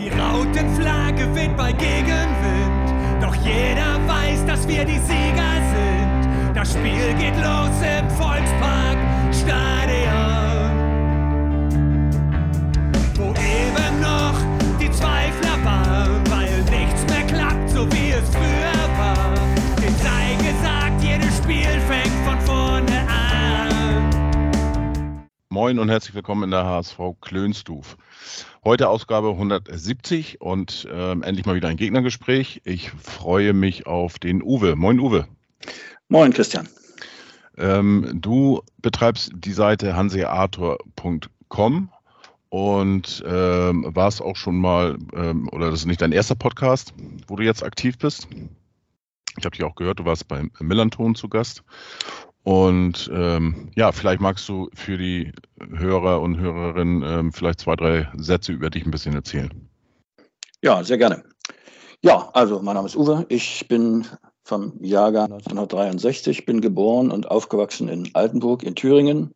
Die Rautenflagge weht bei Gegenwind, doch jeder weiß, dass wir die Sieger sind. Das Spiel geht los im Volkspark Stadion, wo eben noch die Zweifler Moin und herzlich willkommen in der HSV Klönstuf. Heute Ausgabe 170 und ähm, endlich mal wieder ein Gegnergespräch. Ich freue mich auf den Uwe. Moin Uwe. Moin Christian. Ähm, du betreibst die Seite hanseator.com und ähm, warst auch schon mal, ähm, oder das ist nicht dein erster Podcast, wo du jetzt aktiv bist. Ich habe dich auch gehört, du warst beim Millanton zu Gast. Und ähm, ja, vielleicht magst du für die Hörer und Hörerinnen ähm, vielleicht zwei, drei Sätze über dich ein bisschen erzählen. Ja, sehr gerne. Ja, also mein Name ist Uwe. Ich bin vom Jahrgang 1963, bin geboren und aufgewachsen in Altenburg in Thüringen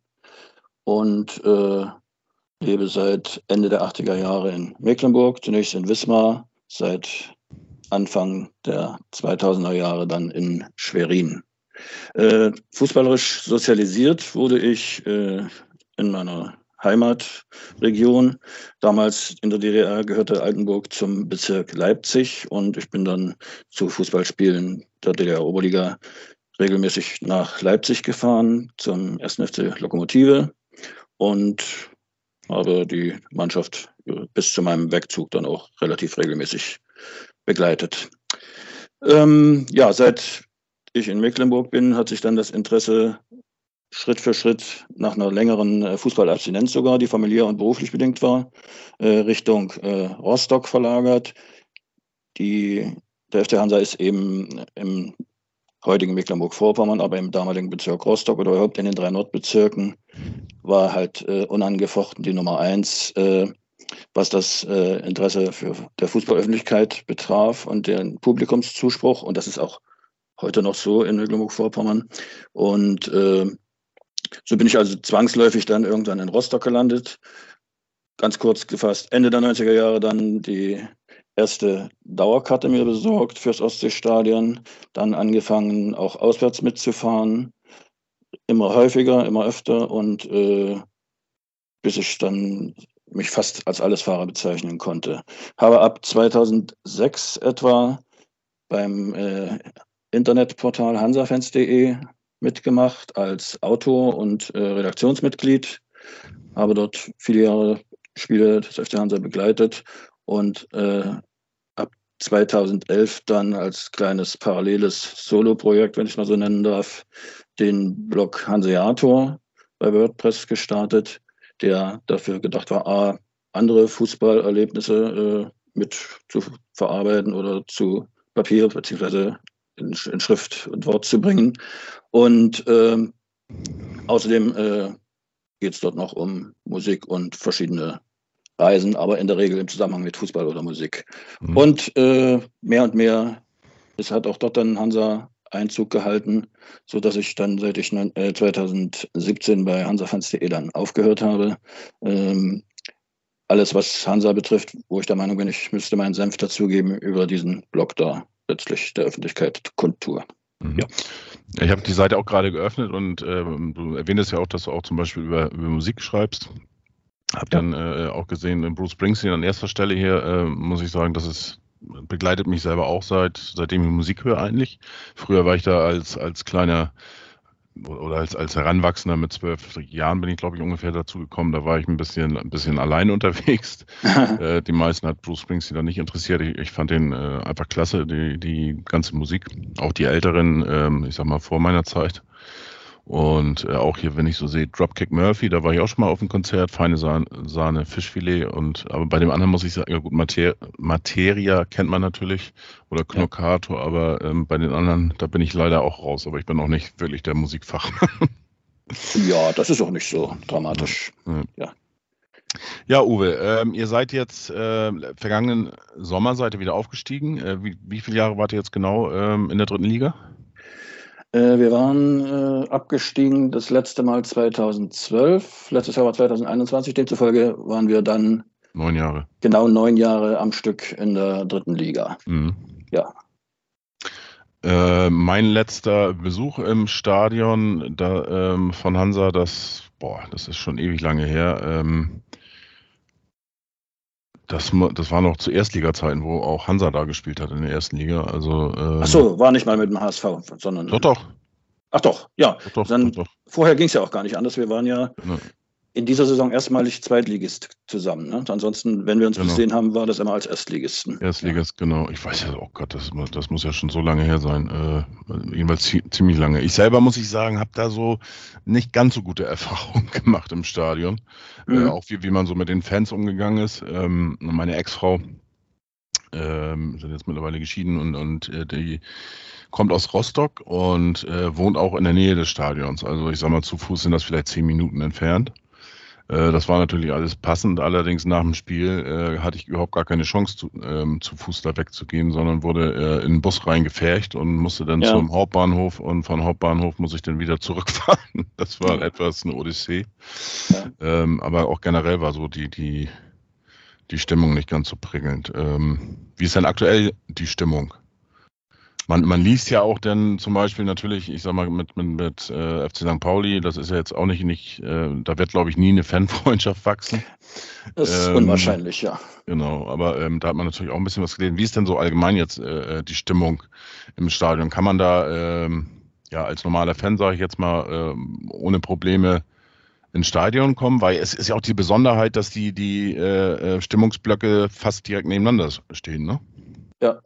und äh, lebe seit Ende der 80er Jahre in Mecklenburg, zunächst in Wismar, seit Anfang der 2000er Jahre dann in Schwerin. Äh, fußballerisch sozialisiert wurde ich äh, in meiner Heimatregion. Damals in der DDR gehörte Altenburg zum Bezirk Leipzig und ich bin dann zu Fußballspielen der DDR-Oberliga regelmäßig nach Leipzig gefahren zum 1. FC Lokomotive und habe die Mannschaft bis zu meinem Wegzug dann auch relativ regelmäßig begleitet. Ähm, ja, seit ich in Mecklenburg bin, hat sich dann das Interesse Schritt für Schritt nach einer längeren äh, Fußballabstinenz sogar, die familiär und beruflich bedingt war, äh, Richtung äh, Rostock verlagert. Die, der FC Hansa ist eben im heutigen Mecklenburg-Vorpommern, aber im damaligen Bezirk Rostock oder überhaupt in den drei Nordbezirken war halt äh, unangefochten die Nummer eins, äh, was das äh, Interesse für der Fußballöffentlichkeit betraf und den Publikumszuspruch. Und das ist auch heute noch so in Mecklenburg-Vorpommern. Und äh, so bin ich also zwangsläufig dann irgendwann in Rostock gelandet. Ganz kurz gefasst, Ende der 90er Jahre dann die erste Dauerkarte mir besorgt fürs Ostseestadion, dann angefangen auch auswärts mitzufahren, immer häufiger, immer öfter und äh, bis ich dann mich fast als Allesfahrer bezeichnen konnte. Habe ab 2006 etwa beim äh, Internetportal hansafans.de mitgemacht als Autor und äh, Redaktionsmitglied. Habe dort viele Jahre Spiele des FC Hansa begleitet und äh, ab 2011 dann als kleines paralleles Solo-Projekt, wenn ich mal so nennen darf, den Blog Hanseator bei WordPress gestartet, der dafür gedacht war, A, andere Fußballerlebnisse äh, mit zu verarbeiten oder zu Papier bzw in, in Schrift und Wort zu bringen. Und ähm, außerdem äh, geht es dort noch um Musik und verschiedene Reisen, aber in der Regel im Zusammenhang mit Fußball oder Musik. Mhm. Und äh, mehr und mehr, es hat auch dort dann Hansa Einzug gehalten, so dass ich dann seit ich äh, 2017 bei hansafans.de dann aufgehört habe. Ähm, alles, was Hansa betrifft, wo ich der Meinung bin, ich müsste meinen Senf dazugeben, über diesen Blog da letztlich der Öffentlichkeit kundtue. Mhm. Ja. Ich habe die Seite auch gerade geöffnet und äh, du erwähntest ja auch, dass du auch zum Beispiel über, über Musik schreibst. Hab ja. dann äh, auch gesehen, Bruce Springsteen an erster Stelle hier, äh, muss ich sagen, das ist begleitet mich selber auch seit seitdem ich Musik höre eigentlich. Früher war ich da als als kleiner oder als, als Heranwachsender mit zwölf Jahren bin ich, glaube ich, ungefähr dazu gekommen. Da war ich ein bisschen, ein bisschen allein unterwegs. äh, die meisten hat Bruce Springsteen da nicht interessiert. Ich, ich fand den äh, einfach klasse, die, die ganze Musik. Auch die Älteren, ähm, ich sag mal, vor meiner Zeit. Und äh, auch hier, wenn ich so sehe, Dropkick Murphy, da war ich auch schon mal auf dem Konzert, feine Sahne, Sahne Fischfilet. Und aber bei dem anderen muss ich sagen, ja gut, Mater Materia kennt man natürlich oder Knockator, ja. aber ähm, bei den anderen, da bin ich leider auch raus, aber ich bin auch nicht wirklich der Musikfachmann. ja, das ist auch nicht so dramatisch. Ja. ja. Ja, Uwe, ähm, ihr seid jetzt äh, vergangenen Sommer seid ihr wieder aufgestiegen. Äh, wie, wie viele Jahre wart ihr jetzt genau ähm, in der dritten Liga? Äh, wir waren äh, abgestiegen das letzte Mal 2012, letztes Jahr war 2021, demzufolge waren wir dann Neun Jahre. Genau neun Jahre am Stück in der dritten Liga. Mhm. Ja. Äh, mein letzter Besuch im Stadion da, ähm, von Hansa, das, boah, das ist schon ewig lange her. Ähm, das, das war noch zu Erstliga-Zeiten, wo auch Hansa da gespielt hat in der ersten Liga. Also, ähm, Ach so, war nicht mal mit dem HSV, sondern. Doch, doch. Ach doch, ja. doch, doch, Dann, doch. Vorher ging es ja auch gar nicht anders. Wir waren ja Genau. In dieser Saison erstmalig Zweitligist zusammen. Ne? Ansonsten, wenn wir uns Genau. gesehen haben, war das immer als Erstligisten. Erstligas, genau. Ich weiß ja, oh Gott, das, das muss ja schon so lange her sein. Äh, jedenfalls zie- ziemlich lange. Ich selber, muss ich sagen, habe da so nicht ganz so gute Erfahrungen gemacht im Stadion. Äh, Mhm. auch wie, wie man so mit den Fans umgegangen ist. Ähm, meine Ex-Frau ähm, sind jetzt mittlerweile geschieden und, und äh, die kommt aus Rostock und äh, wohnt auch in der Nähe des Stadions. Also ich sag mal, zu Fuß sind das vielleicht zehn Minuten entfernt. Äh, Das war natürlich alles passend. Allerdings nach dem Spiel äh, hatte ich überhaupt gar keine Chance, zu, ähm, zu Fuß da wegzugehen, sondern wurde äh, in den Bus reingefercht und musste dann Ja. zum Hauptbahnhof und von Hauptbahnhof muss ich dann wieder zurückfahren. Das war Ja. etwas eine Odyssee. Ja. Ähm, aber auch generell war so die, die, die Stimmung nicht ganz so prickelnd. Ähm, wie ist denn aktuell die Stimmung? Man, man liest ja auch dann zum Beispiel natürlich, ich sag mal, mit, mit, mit äh, FC St. Pauli, das ist ja jetzt auch nicht, nicht äh, da wird, glaube ich, nie eine Fanfreundschaft wachsen. Das ist Ähm, unwahrscheinlich, ja. Genau, aber ähm, da hat man natürlich auch ein bisschen was gelesen. Wie ist denn so allgemein jetzt äh, die Stimmung im Stadion? Kann man da ähm, ja als normaler Fan, sage ich jetzt mal, ähm, ohne Probleme ins Stadion kommen? Weil es ist ja auch die Besonderheit, dass die, die äh, äh, Stimmungsblöcke fast direkt nebeneinander stehen, ne? Ja,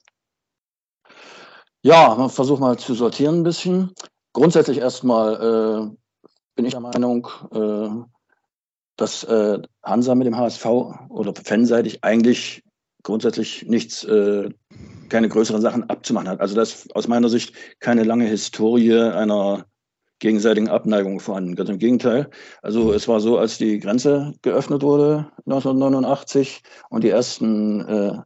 man versucht mal zu sortieren ein bisschen. Grundsätzlich erstmal äh, bin ich der Meinung, äh, dass äh, Hansa mit dem HSV oder fanseitig eigentlich grundsätzlich nichts, äh, keine größeren Sachen abzumachen hat. Also das aus meiner Sicht keine lange Historie einer gegenseitigen Abneigung vorhanden. Ganz im Gegenteil. Also es war so, als die Grenze geöffnet wurde 1989 und die ersten äh,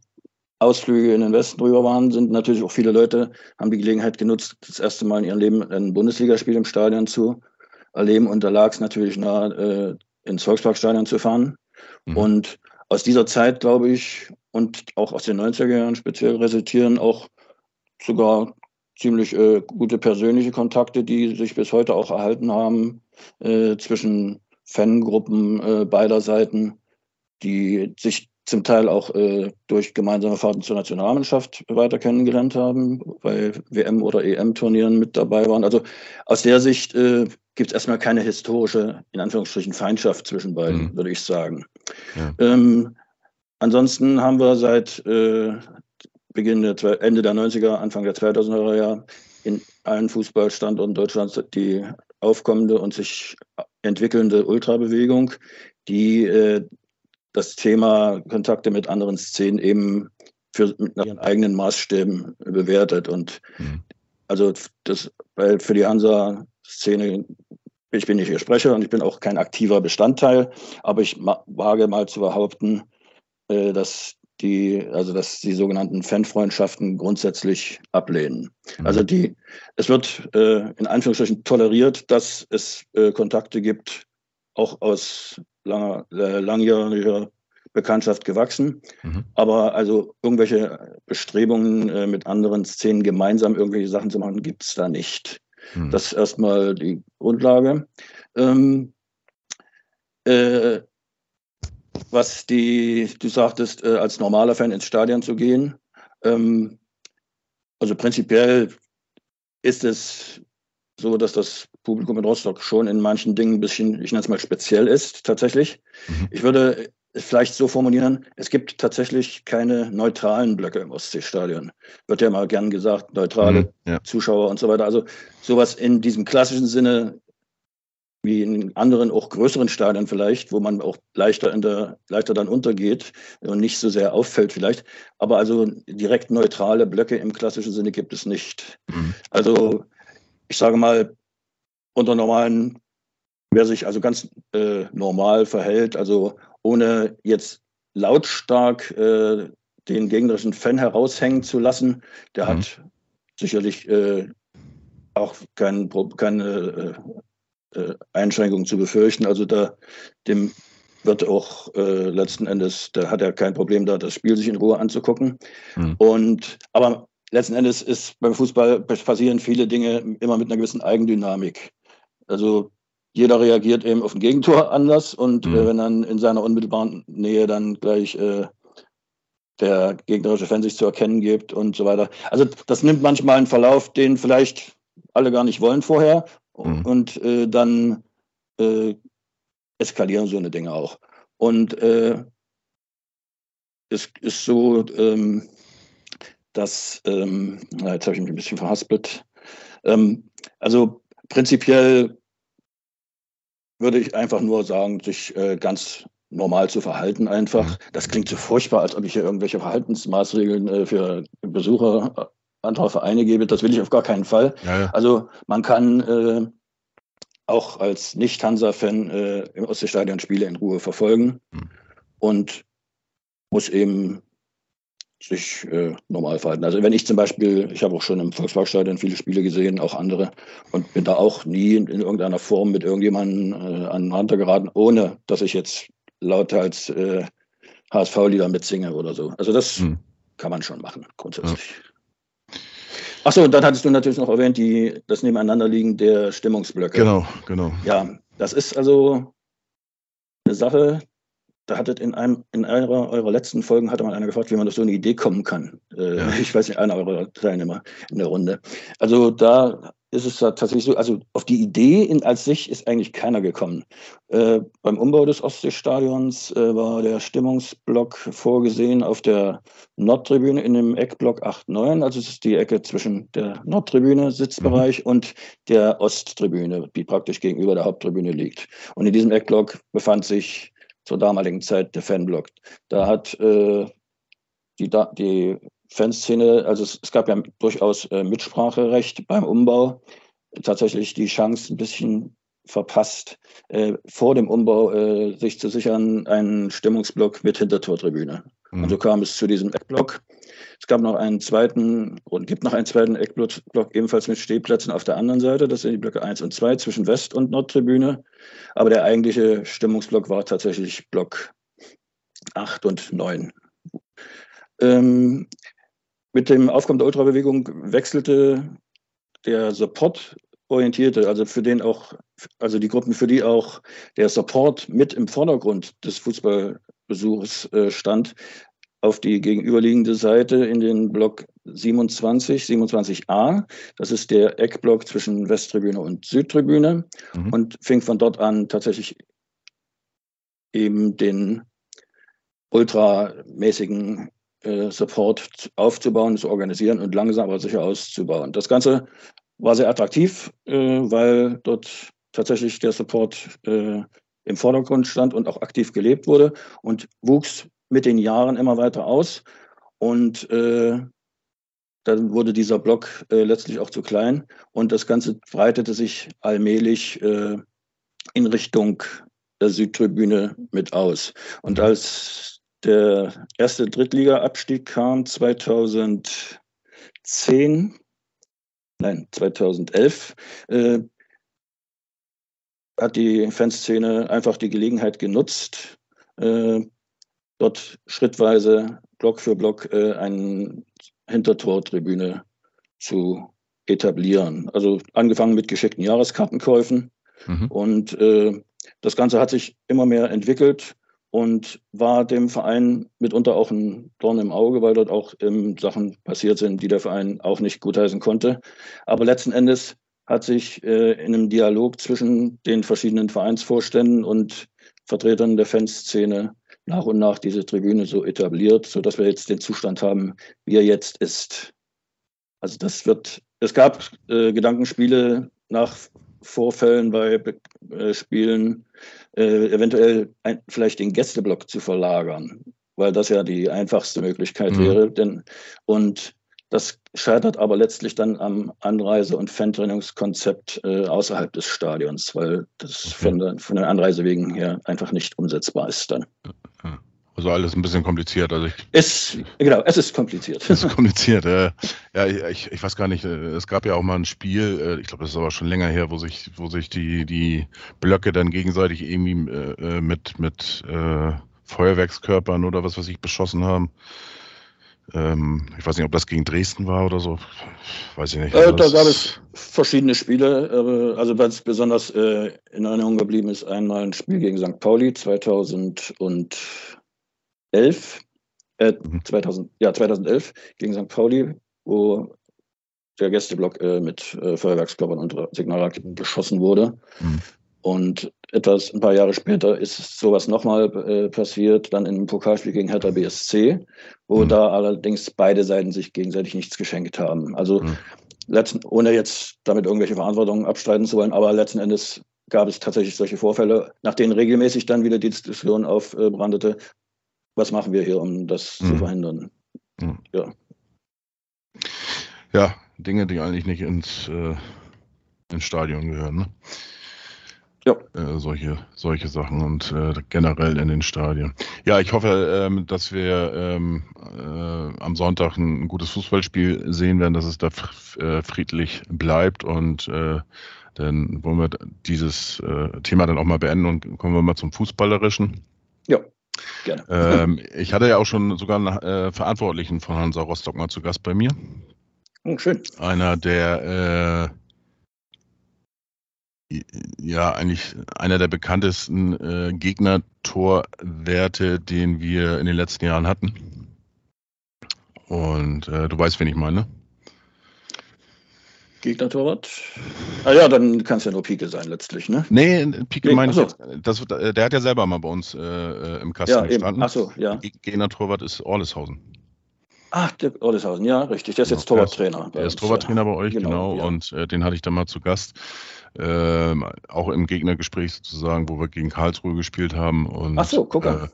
Ausflüge in den Westen rüber waren, sind natürlich auch viele Leute, haben die Gelegenheit genutzt, das erste Mal in ihrem Leben ein Bundesligaspiel im Stadion zu erleben. Und da lag es natürlich nahe, äh, ins Volksparkstadion zu fahren. Mhm. Und aus dieser Zeit, glaube ich, und auch aus den 90er Jahren speziell resultieren auch sogar ziemlich äh, gute persönliche Kontakte, die sich bis heute auch erhalten haben äh, zwischen Fangruppen äh, beider Seiten, die sich zum Teil auch äh, durch gemeinsame Fahrten zur Nationalmannschaft weiter kennengelernt haben, bei WM- oder EM-Turnieren mit dabei waren. Also aus der Sicht äh, gibt es erstmal keine historische, in Anführungsstrichen, Feindschaft zwischen beiden, Mhm. würde ich sagen. Ja. Ähm, ansonsten haben wir seit äh, Beginn der, Ende der 90er, Anfang der 2000er Jahre in allen Fußballstandorten Deutschlands die aufkommende und sich entwickelnde Ultrabewegung, die äh, das Thema Kontakte mit anderen Szenen eben für, mit nach ihren eigenen Maßstäben bewertet. Und Mhm. also das, weil für die Hansa-Szene, ich bin nicht ihr Sprecher und ich bin auch kein aktiver Bestandteil, aber ich wage mal zu behaupten, äh, dass die, also dass die sogenannten Fanfreundschaften grundsätzlich ablehnen. Mhm. Also die, es wird äh, in Anführungsstrichen toleriert, dass es äh, Kontakte gibt, auch aus langer, äh, langjähriger Bekanntschaft gewachsen. Mhm. Aber also irgendwelche Bestrebungen äh, mit anderen Szenen gemeinsam irgendwelche Sachen zu machen, gibt es da nicht. Mhm. Das ist erstmal die Grundlage. Ähm, äh, was die, du sagtest, äh, als normaler Fan ins Stadion zu gehen. Ähm, also prinzipiell ist es so, dass das Publikum in Rostock schon in manchen Dingen ein bisschen, ich nenne es mal speziell ist, tatsächlich. Mhm. Ich würde es vielleicht so formulieren, es gibt tatsächlich keine neutralen Blöcke im Ostseestadion. Wird ja mal gern gesagt, neutrale Mhm. Ja. Zuschauer und so weiter. Also sowas in diesem klassischen Sinne wie in anderen, auch größeren Stadien vielleicht, wo man auch leichter in der, leichter dann untergeht und nicht so sehr auffällt vielleicht. Aber also direkt neutrale Blöcke im klassischen Sinne gibt es nicht. Mhm. Also ich sage mal, unter normalen, wer sich also ganz äh, normal verhält, also ohne jetzt lautstark äh, den gegnerischen Fan heraushängen zu lassen, der Mhm. hat sicherlich äh, auch kein, keine äh, äh, Einschränkungen zu befürchten. Also da dem wird auch äh, letzten Endes, da hat er kein Problem da, das Spiel sich in Ruhe anzugucken. Mhm. Und aber letzten Endes ist beim Fußball passieren viele Dinge immer mit einer gewissen Eigendynamik. Also jeder reagiert eben auf ein Gegentor anders und mhm. äh, wenn dann in seiner unmittelbaren Nähe dann gleich äh, der gegnerische Fan sich zu erkennen gibt und so weiter. Also das nimmt manchmal einen Verlauf, den vielleicht alle gar nicht wollen vorher mhm. und äh, dann äh, eskalieren so eine Dinge auch. Und äh, es ist so, ähm, dass, ähm, jetzt habe ich mich ein bisschen verhaspelt. Ähm, also prinzipiell würde ich einfach nur sagen, sich äh, ganz normal zu verhalten einfach. Mhm. Das klingt so furchtbar, als ob ich hier irgendwelche Verhaltensmaßregeln äh, für Besucher äh, anderer Vereine gebe. Das will ich auf gar keinen Fall. Ja, ja. Also man kann äh, auch als Nicht-Hansa-Fan äh, im Ostseestadion Spiele in Ruhe verfolgen mhm. und muss eben sich äh, normal verhalten. Also wenn ich zum Beispiel, ich habe auch schon im Volksparkstadion viele Spiele gesehen, auch andere, und bin da auch nie in, in irgendeiner Form mit irgendjemandem äh, aneinander geraten, ohne dass ich jetzt lauthals äh, HSV-Lieder mitsinge oder so. Also das hm. kann man schon machen, grundsätzlich. Ja. Achso, und dann hattest du natürlich noch erwähnt, die, das Nebeneinanderliegen der Stimmungsblöcke. Genau, genau. Ja, das ist also eine Sache, da hattet in einem in einer eurer letzten Folgen hatte mal einer gefragt, wie man auf so eine Idee kommen kann. Äh, ja. Ich weiß nicht, einer eurer Teilnehmer in der Runde. Also da ist es tatsächlich so, also auf die Idee in, als sich ist eigentlich keiner gekommen. Äh, beim Umbau des Ostseestadions äh, war der Stimmungsblock vorgesehen auf der Nordtribüne in dem Eckblock 8-9, also es ist die Ecke zwischen der Nordtribüne, Sitzbereich, mhm. und der Osttribüne, die praktisch gegenüber der Haupttribüne liegt. Und in diesem Eckblock befand sich zur damaligen Zeit der Fanblock. Da hat äh, die, die Fanszene, also es, es gab ja durchaus äh, Mitspracherecht beim Umbau, tatsächlich die Chance ein bisschen verpasst, äh, vor dem Umbau äh, sich zu sichern, einen Stimmungsblock mit Hintertortribüne. Mhm. Und so kam es zu diesem Eckblock. Es gab noch einen zweiten und gibt noch einen zweiten Eckblock, ebenfalls mit Stehplätzen auf der anderen Seite. Das sind die Blöcke 1 und 2 zwischen West- und Nordtribüne. Aber der eigentliche Stimmungsblock war tatsächlich Block 8 und 9. Ähm, mit dem Aufkommen der Ultrabewegung wechselte der Support orientierte, also für den auch, also die Gruppen, für die auch der Support mit im Vordergrund des Fußballbesuchs äh, stand, auf die gegenüberliegende Seite in den Block 27, 27a. Das ist der Eckblock zwischen Westtribüne und Südtribüne mhm. und fing von dort an tatsächlich eben den ultramäßigen äh, Support aufzubauen, zu organisieren und langsam aber sicher auszubauen. Das Ganze war sehr attraktiv, äh, weil dort tatsächlich der Support äh, im Vordergrund stand und auch aktiv gelebt wurde und wuchs mit den Jahren immer weiter aus. Und äh, dann wurde dieser Block äh, letztlich auch zu klein und das Ganze breitete sich allmählich äh, in Richtung der Südtribüne mit aus. Und als der erste Drittliga-Abstieg kam 2010, nein, 2011, äh, hat die Fanszene einfach die Gelegenheit genutzt, äh, dort schrittweise Block für Block äh, eine Hintertortribüne zu etablieren. Also angefangen mit geschickten Jahreskartenkäufen. Mhm. Und äh, das Ganze hat sich immer mehr entwickelt und war dem Verein mitunter auch ein Dorn im Auge, weil dort auch ähm, Sachen passiert sind, die der Verein auch nicht gutheißen konnte. Aber letzten Endes hat sich äh, in einem Dialog zwischen den verschiedenen Vereinsvorständen und Vertretern der Fanszene nach und nach diese Tribüne so etabliert, sodass wir jetzt den Zustand haben, wie er jetzt ist. Also das wird, es gab äh, Gedankenspiele nach Vorfällen bei äh, Spielen, äh, eventuell ein, vielleicht den Gästeblock zu verlagern, weil das ja die einfachste Möglichkeit mhm. wäre. Denn, und das scheitert aber letztlich dann am Anreise- und Fantrainingskonzept äh, außerhalb des Stadions, weil das von, der, von den Anreisewegen her einfach nicht umsetzbar ist dann. Also alles ein bisschen kompliziert. Also ich, es, genau, es ist kompliziert. Es ist kompliziert. Äh, ja, ich, ich weiß gar nicht. Äh, es gab ja auch mal ein Spiel, äh, ich glaube, das ist aber schon länger her, wo sich, wo sich die, die Blöcke dann gegenseitig irgendwie äh, mit, mit äh, Feuerwerkskörpern oder was weiß ich beschossen haben. Ähm, ich weiß nicht, ob das gegen Dresden war oder so. Weiß ich nicht. Also da gab es verschiedene Spiele. also was besonders in Erinnerung geblieben ist, einmal ein Spiel gegen St. Pauli 2000 und 2011, äh, 2000, mhm. ja, 2011 gegen St. Pauli, wo der Gästeblock äh, mit äh, Feuerwerkskörpern und Signalraketen beschossen wurde. Mhm. Und etwas, ein paar Jahre später ist sowas nochmal äh, passiert, dann in einem Pokalspiel gegen Hertha BSC, wo mhm. da allerdings beide Seiten sich gegenseitig nichts geschenkt haben. Also mhm. letzten, ohne jetzt damit irgendwelche Verantwortung abstreiten zu wollen, aber letzten Endes gab es tatsächlich solche Vorfälle, nach denen regelmäßig dann wieder die Diskussion aufbrandete, was machen wir hier, um das mhm. zu verhindern? Mhm. Ja. Ja, Dinge, die eigentlich nicht ins, äh, ins Stadion gehören. Ne? Ja. Äh, solche, solche Sachen und äh, generell in den Stadien. Ja, ich hoffe, ähm, dass wir ähm, äh, am Sonntag ein, ein, gutes Fußballspiel sehen werden, dass es da äh, friedlich bleibt und äh, dann wollen wir dieses äh, Thema dann auch mal beenden und kommen wir mal zum Fußballerischen. Gerne. Ähm, ich hatte ja auch schon sogar einen äh, Verantwortlichen von Hansa Rostock mal zu Gast bei mir. Oh, schön. Einer der, äh, ja, eigentlich einer der bekanntesten äh, Gegner-Torwerte, den wir in den letzten Jahren hatten. Und äh, du weißt, wen ich meine. Gegner-Torwart? Ah ja, dann kann es ja nur Pike sein letztlich, ne? Nee, Pike nee, meine ich jetzt. Das, der hat ja selber mal bei uns äh, äh im Kasten ja, gestanden. Achso, ja. Gegner-Torwart ist Orleshausen. Ach, der Orleshausen, ja, richtig. Der ist jetzt Torwarttrainer. Der ist Torwarttrainer bei euch, genau. genau ja. Und äh, den hatte ich dann mal zu Gast. Äh, auch im Gegnergespräch sozusagen, wo wir gegen Karlsruhe gespielt haben. Und, Ach so, guck mal.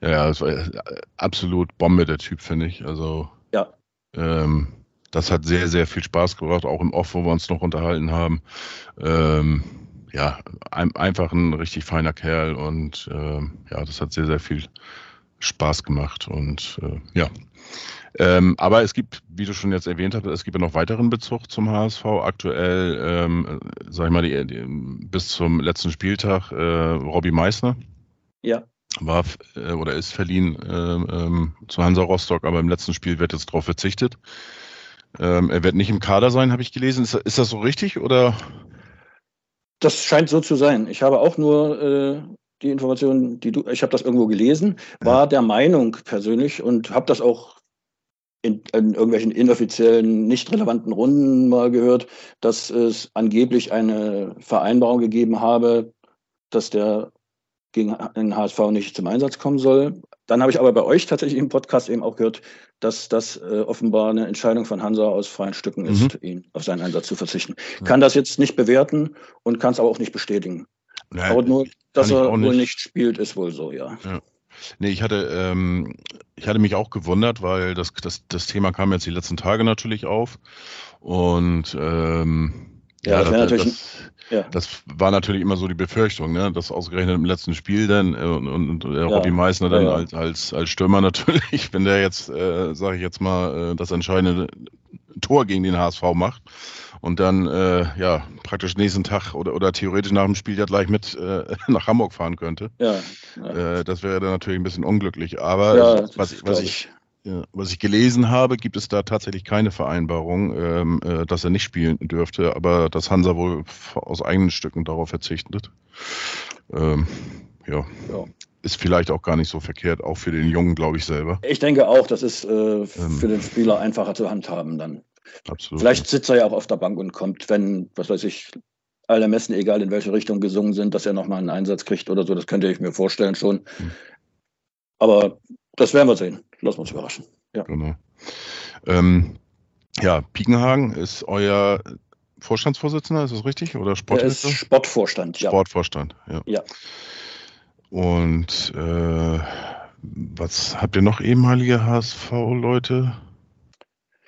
Äh, ja, das war äh, absolut Bombe, der Typ, finde ich. Also, ja. Ähm, das hat sehr, sehr viel Spaß gebracht, auch im Off, wo wir uns noch unterhalten haben. Ähm, ja, ein, einfach ein richtig feiner Kerl und äh, ja, das hat sehr, sehr viel Spaß gemacht und äh, ja. Ähm, aber es gibt, wie du schon jetzt erwähnt hast, es gibt ja noch weiteren Bezug zum HSV. Aktuell, ähm, sag ich mal, die, die, bis zum letzten Spieltag äh, Robbie Meissner. Ja. War äh, oder ist verliehen äh, ähm, zu Hansa Rostock, aber im letzten Spiel wird jetzt darauf verzichtet. Ähm, er wird nicht im Kader sein, habe ich gelesen. Ist, ist, das so richtig oder? Das scheint so zu sein. Ich habe auch nur äh, die Informationen, die du, ich habe das irgendwo gelesen, war ja. der Meinung persönlich und habe das auch in, in, irgendwelchen inoffiziellen, nicht relevanten Runden mal gehört, dass es angeblich eine Vereinbarung gegeben habe, dass der gegen den HSV nicht zum Einsatz kommen soll. Dann habe ich aber bei euch tatsächlich im Podcast eben auch gehört, dass das äh, offenbar eine Entscheidung von Hansa aus freien Stücken ist, mhm. ihn auf seinen Einsatz zu verzichten. Kann das jetzt nicht bewerten und kann es aber auch nicht bestätigen. Naja, aber nur, dass er wohl nicht. nicht spielt, ist wohl so, ja. ja. Nee, ich hatte, ähm, ich hatte mich auch gewundert, weil das, das, das Thema kam jetzt die letzten Tage natürlich auf. Und ähm, ja, ja, das, das, das, ja. das, war natürlich immer so die Befürchtung, ne? dass ausgerechnet im letzten Spiel dann äh, und, und, und äh, Robbie Meissner dann als, als, als Stürmer natürlich, wenn der jetzt, äh, sage ich jetzt mal, äh, das entscheidende Tor gegen den HSV macht und dann äh, ja praktisch nächsten Tag oder, oder theoretisch nach dem Spiel ja gleich mit äh, nach Hamburg fahren könnte. Ja, ja. Äh, das wäre dann natürlich ein bisschen unglücklich. Aber ja, was, was ich, was ich gelesen habe, gibt es da tatsächlich keine Vereinbarung, ähm, äh, dass er nicht spielen dürfte, aber dass Hansa wohl aus eigenen Stücken darauf verzichtet. Ähm, ja. ja. Ist vielleicht auch gar nicht so verkehrt, auch für den Jungen, glaube ich, selber. Ich denke auch, das ist äh, für ähm, den Spieler einfacher zu handhaben dann. Absolut. Vielleicht sitzt er ja auch auf der Bank und kommt, wenn, was weiß ich, alle Messen, egal in welche Richtung gesungen sind, dass er nochmal einen Einsatz kriegt oder so. Das könnte ich mir vorstellen schon. Hm. Aber das werden wir sehen. Lassen wir uns überraschen. Ja. Genau. Ähm, ja, Piekenhagen ist euer Vorstandsvorsitzender, ist das richtig? Oder Sportvorstand? ist Sportvorstand, ja. Sportvorstand, ja. ja. Und äh, was habt ihr noch ehemalige HSV-Leute?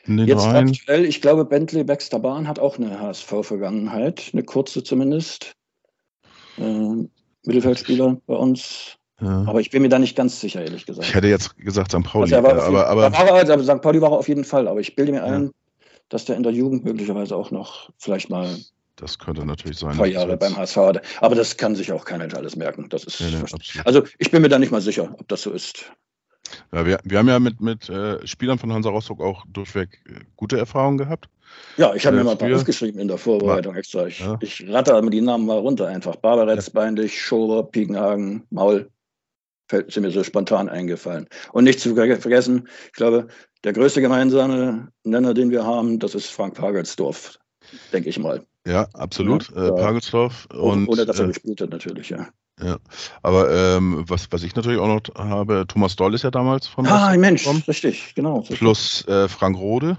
Jetzt Reihen? aktuell, ich glaube, Bentley Baxter Bahn hat auch eine HSV-Vergangenheit, eine kurze zumindest. Äh, Mittelfeldspieler bei uns. Ja. Aber ich bin mir da nicht ganz sicher, ehrlich gesagt. Ich hätte jetzt gesagt St. Pauli. Also aber, aber, aber, aber, also St. Pauli war er auf jeden Fall, aber ich bilde mir ein, dass der in der Jugend möglicherweise auch noch vielleicht mal das könnte natürlich sein. Ein paar Jahre beim HSV hatte. Aber das kann sich auch kein Mensch alles merken. Das ist nee, also ich bin mir da nicht mal sicher, ob das so ist. Ja, wir, wir haben ja mit, mit äh, Spielern von Hansa Rostock auch durchweg äh, gute Erfahrungen gehabt. Ja, ich habe mir mal ein paar aufgeschrieben in der Vorbereitung extra. Ich, ja. ich ratter die Namen mal runter einfach. Barbaretz, ja. Beindig, Schober, Piekenhagen, Maul. Sind mir so spontan eingefallen. Und nicht zu vergessen, ich glaube, der größte gemeinsame Nenner, den wir haben, das ist Frank Pagelsdorf, denke ich mal. Ja, absolut. Ja, äh, Pagelsdorf. Und, ohne dass er äh, gespielt hat, natürlich, ja. Ja, aber ähm, was, was ich natürlich auch noch habe, Thomas Doll ist ja damals von Ah, ein Mensch, gekommen. richtig, genau. Plus äh, Frank Rode.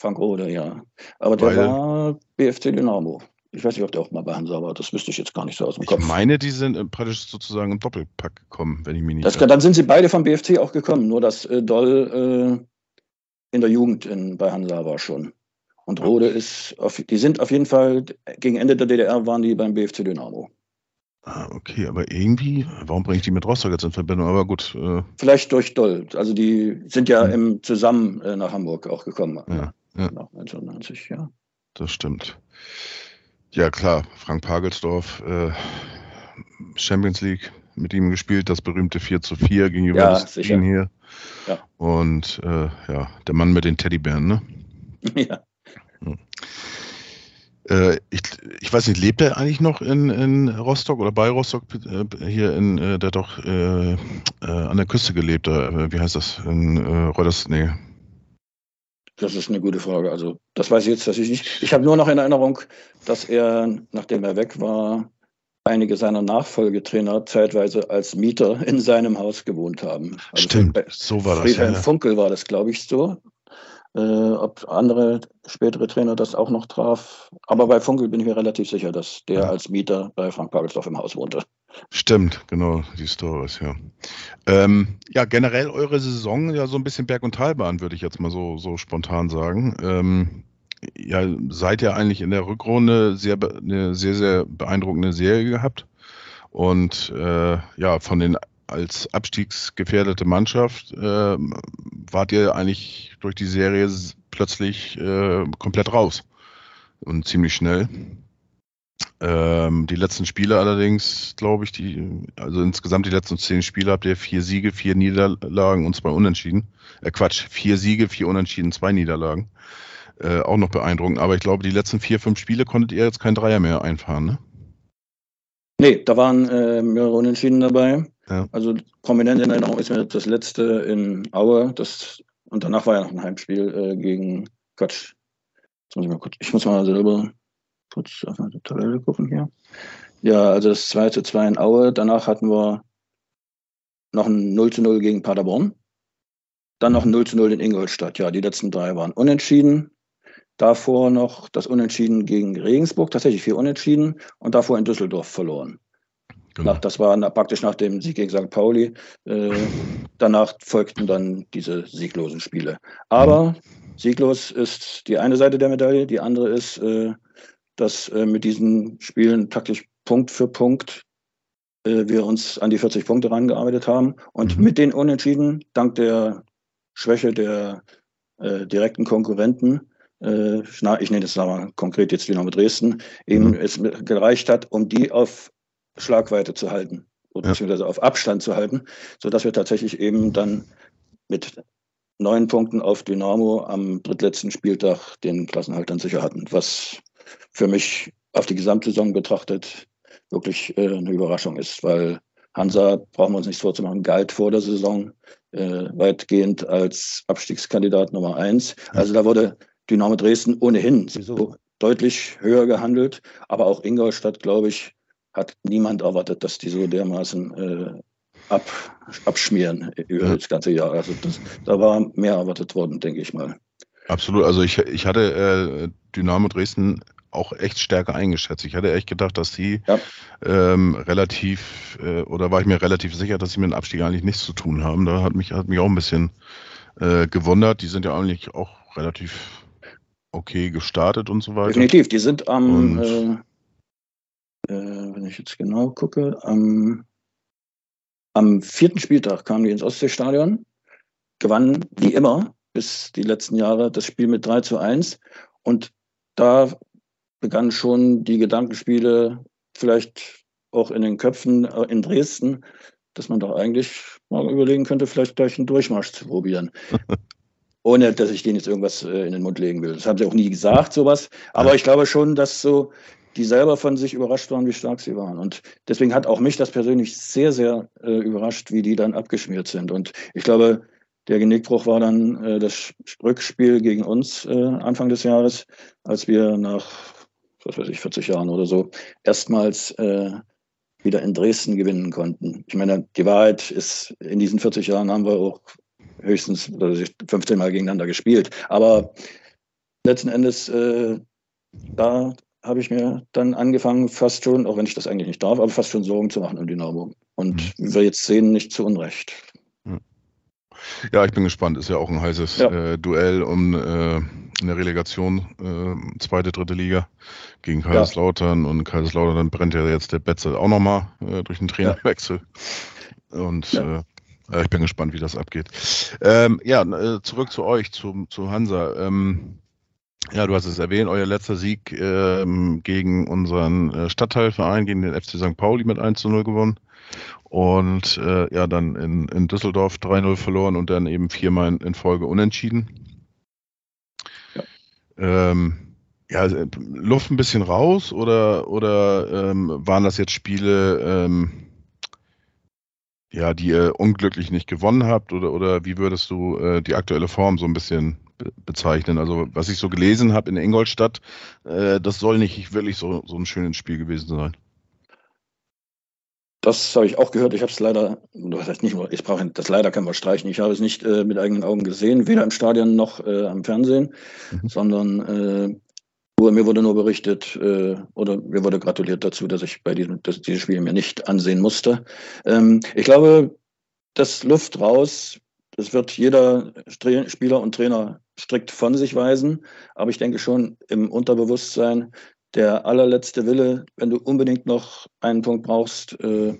Frank Rode, ja. Aber der Weil, war BFC Dynamo. Ich weiß nicht, ob der auch mal bei Hansa war. Das wüsste ich jetzt gar nicht so aus dem Kopf. Ich meine, die sind äh, praktisch sozusagen im Doppelpack gekommen, wenn ich mich nicht das, Dann sind sie beide vom BFC auch gekommen. Nur dass äh, Doll äh, in der Jugend in, bei Hansa war schon. Und Rode ist, auf, die sind auf jeden Fall, gegen Ende der DDR waren die beim BFC Dynamo. Ah, okay, aber irgendwie, warum bringe ich die mit Rostock jetzt in Verbindung? Aber gut. Äh Vielleicht durch Doll. Also die sind ja hm. im, zusammen äh, nach Hamburg auch gekommen. Ja, ja. Nach 1990, ja. Das stimmt. Ja, klar, Frank Pagelsdorf, äh, Champions League mit ihm gespielt, das berühmte 4 zu 4 gegenüber ja, das hier. Ja. Und äh, ja, der Mann mit den Teddybären, ne? Ja. Hm. Äh, ich, ich weiß nicht, lebt er eigentlich noch in, in Rostock oder bei Rostock äh, hier in, äh, der doch äh, äh, an der Küste gelebt, wie heißt das? In äh, Reuters, nee. Das ist eine gute Frage. Also, das weiß ich jetzt dass ich nicht. Ich habe nur noch in Erinnerung, dass er, nachdem er weg war, einige seiner Nachfolgetrainer zeitweise als Mieter in seinem Haus gewohnt haben. Also Stimmt, so war das. Friedhelm ja. Funkel war das, glaube ich, so. Äh, ob andere spätere Trainer das auch noch traf. Aber bei Funkel bin ich mir relativ sicher, dass der ja. als Mieter bei Frank Pagelsdorf im Haus wohnte. Stimmt, genau, die Stories, ja. Ähm, ja, generell eure Saison ja so ein bisschen Berg- und Talbahn, würde ich jetzt mal so, so spontan sagen. Ähm, ja, seid ihr eigentlich in der Rückrunde sehr, eine sehr, sehr beeindruckende Serie gehabt. Und äh, ja, von den als abstiegsgefährdete Mannschaft äh, wart ihr eigentlich durch die Serie plötzlich äh, komplett raus. Und ziemlich schnell. Ähm, die letzten Spiele allerdings, glaube ich, die, also insgesamt die letzten zehn Spiele habt ihr vier Siege, vier Niederlagen und zwei Unentschieden. Äh, Quatsch, vier Siege, vier Unentschieden, zwei Niederlagen. Äh, auch noch beeindruckend. Aber ich glaube, die letzten vier, fünf Spiele konntet ihr jetzt kein Dreier mehr einfahren, ne? Nee, da waren äh, mehrere Unentschieden dabei. Ja. Also prominent in Erinnerung ist mir das letzte in Aue. Das, und danach war ja noch ein Heimspiel äh, gegen Quatsch. Jetzt muss ich, mal kurz, ich muss mal selber kurz auf meine Tabelle gucken hier. Ja, also das 2 zu 2 in Aue. Danach hatten wir noch ein 0 zu 0 gegen Paderborn. Dann noch ein 0 zu 0 in Ingolstadt. Ja, die letzten drei waren unentschieden. Davor noch das Unentschieden gegen Regensburg, tatsächlich vier Unentschieden. Und davor in Düsseldorf verloren. Genau. Nach, das war nach, praktisch nach dem Sieg gegen St. Pauli. Äh, danach folgten dann diese sieglosen Spiele. Aber sieglos ist die eine Seite der Medaille, die andere ist, äh, dass äh, mit diesen Spielen praktisch Punkt für Punkt äh, wir uns an die 40 Punkte rangearbeitet haben. Und mhm. mit den Unentschieden, dank der Schwäche der äh, direkten Konkurrenten, äh, ich nenne das mal konkret jetzt Dynamo Dresden, eben mhm. es gereicht hat, um die auf Schlagweite zu halten, oder ja. beziehungsweise auf Abstand zu halten, sodass wir tatsächlich eben dann mit neun Punkten auf Dynamo am drittletzten Spieltag den Klassenhalt dann sicher hatten, was für mich auf die Gesamtsaison betrachtet wirklich äh, eine Überraschung ist, weil Hansa, brauchen wir uns nichts vorzumachen, galt vor der Saison äh, weitgehend als Abstiegskandidat Nummer eins. Also da wurde Dynamo Dresden ohnehin sowieso deutlich höher gehandelt, aber auch Ingolstadt, glaube ich, hat niemand erwartet, dass die so dermaßen äh, ab, abschmieren über ja. das ganze Jahr. Also das, da war mehr erwartet worden, denke ich mal. Absolut. Also ich, ich hatte äh, Dynamo Dresden auch echt stärker eingeschätzt. Ich hatte echt gedacht, dass sie ja. ähm, relativ, äh, oder war ich mir relativ sicher, dass sie mit dem Abstieg eigentlich nichts zu tun haben. Da hat mich, hat mich auch ein bisschen äh, gewundert. Die sind ja eigentlich auch relativ okay gestartet und so weiter. Definitiv, die sind am, äh, äh, wenn ich jetzt genau gucke, am am vierten Spieltag kamen die ins Ostseestadion, gewannen wie immer bis die letzten Jahre das Spiel mit 3 zu 1. Und da begannen schon die Gedankenspiele, vielleicht auch in den Köpfen äh, in Dresden, dass man doch eigentlich mal überlegen könnte, vielleicht gleich einen Durchmarsch zu probieren. Ohne dass ich denen jetzt irgendwas äh, in den Mund legen will. Das haben sie auch nie gesagt, sowas. Aber ja. ich glaube schon, dass so die selber von sich überrascht waren, wie stark sie waren. Und deswegen hat auch mich das persönlich sehr, sehr äh, überrascht, wie die dann abgeschmiert sind. Und ich glaube, der Genickbruch war dann äh, das Rückspiel gegen uns äh, Anfang des Jahres, als wir nach, was weiß ich, 40 Jahren oder so, erstmals äh, wieder in Dresden gewinnen konnten. Ich meine, die Wahrheit ist, in diesen 40 Jahren haben wir auch höchstens 15 Mal gegeneinander gespielt. Aber letzten Endes, äh, da habe ich mir dann angefangen, fast schon, auch wenn ich das eigentlich nicht darf, aber fast schon Sorgen zu machen um Dynamo. Und mhm. wie wir jetzt sehen, nicht zu Unrecht. Ja, ich bin gespannt. Ist ja auch ein heißes ja. äh, Duell um äh, in der Relegation, äh, zweite, dritte Liga gegen Kaiserslautern. Ja. Und Kaiserslautern brennt ja jetzt der Betze auch nochmal äh, durch den Trainerwechsel. Ja. Und ja. Äh, ich bin gespannt, wie das abgeht. Ähm, ja, äh, zurück zu euch, zu, zu Hansa. Ähm, ja, du hast es erwähnt, euer letzter Sieg ähm, gegen unseren äh, Stadtteilverein, gegen den FC St. Pauli mit 1 zu 0 gewonnen. Und äh, ja, dann in, in Düsseldorf 3-0 verloren und dann eben viermal in, in Folge unentschieden. Ja. Ähm, ja, äh, Luft ein bisschen raus oder, oder ähm, waren das jetzt Spiele, ähm, ja, die ihr unglücklich nicht gewonnen habt oder, oder wie würdest du äh, die aktuelle Form so ein bisschen bezeichnen? Also was ich so gelesen habe in Ingolstadt, äh, das soll nicht wirklich so, so ein schönes Spiel gewesen sein. Das habe ich auch gehört. Ich habe es leider, das heißt nicht nur, ich brauche das leider kann man streichen. Ich habe es nicht äh, mit eigenen Augen gesehen, weder im Stadion noch äh, am Fernsehen, mhm. sondern äh, mir wurde nur berichtet äh, oder mir wurde gratuliert dazu, dass ich bei diesem, dass dieses Spiel mir nicht ansehen musste. Ähm, ich glaube, das Luft raus, das wird jeder Spieler und Trainer strikt von sich weisen. Aber ich denke schon im Unterbewusstsein, der allerletzte Wille, wenn du unbedingt noch einen Punkt brauchst äh,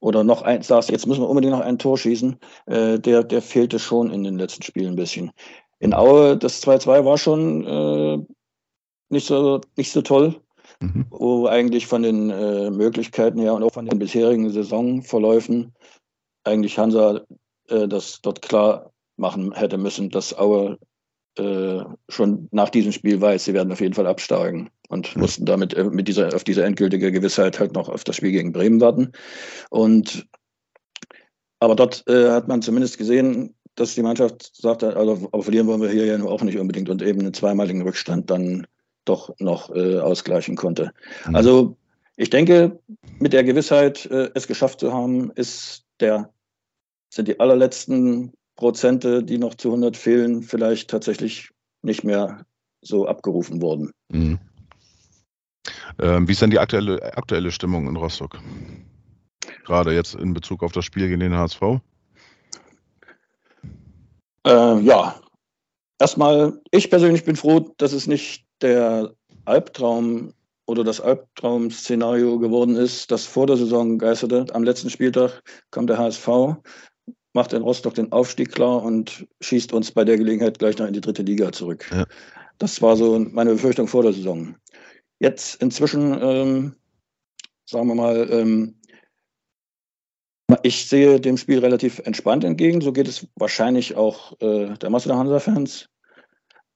oder noch ein, sagst, jetzt müssen wir unbedingt noch ein Tor schießen, äh, der, der fehlte schon in den letzten Spielen ein bisschen. In Aue, das 2-2 war schon äh, nicht, so, nicht so toll, mhm. wo eigentlich von den äh, Möglichkeiten her und auch von den bisherigen Saisonverläufen eigentlich Hansa äh, das dort klar machen hätte müssen, dass Aue äh, schon nach diesem Spiel weiß, sie werden auf jeden Fall absteigen und mhm. mussten damit äh, mit dieser, auf diese endgültige Gewissheit halt noch auf das Spiel gegen Bremen warten. Und aber dort äh, hat man zumindest gesehen, dass die Mannschaft sagte, also aber verlieren wollen wir hier ja auch nicht unbedingt und eben einen zweimaligen Rückstand dann doch noch äh, ausgleichen konnte. Mhm. Also ich denke, mit der Gewissheit, äh, es geschafft zu haben, ist der, sind die allerletzten Prozente, die noch zu 100 fehlen, vielleicht tatsächlich nicht mehr so abgerufen worden. Mhm. Ähm, wie ist denn die aktuelle, aktuelle Stimmung in Rostock? Gerade jetzt in Bezug auf das Spiel gegen den HSV? Äh, ja, erstmal, ich persönlich bin froh, dass es nicht der Albtraum oder das Albtraum-Szenario geworden ist, das vor der Saison geisterte. Am letzten Spieltag kam der HSV macht in Rostock den Aufstieg klar und schießt uns bei der Gelegenheit gleich noch in die dritte Liga zurück. Ja. Das war so meine Befürchtung vor der Saison. Jetzt inzwischen, ähm, sagen wir mal, ähm, ich sehe dem Spiel relativ entspannt entgegen. So geht es wahrscheinlich auch äh, der Masse der Hansa-Fans.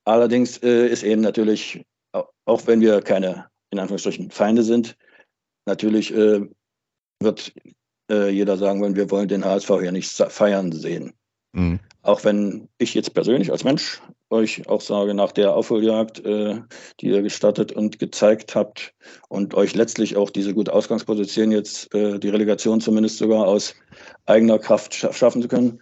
Allerdings äh, ist eben natürlich, auch wenn wir keine, in Anführungsstrichen, Feinde sind, natürlich äh, wird äh, jeder sagen wollen, wir wollen den HSV hier nicht feiern sehen. Mhm. Auch wenn ich jetzt persönlich als Mensch euch auch sage, nach der Aufholjagd, äh, die ihr gestattet und gezeigt habt und euch letztlich auch diese gute Ausgangsposition jetzt, äh, die Relegation zumindest sogar aus eigener Kraft scha schaffen zu können,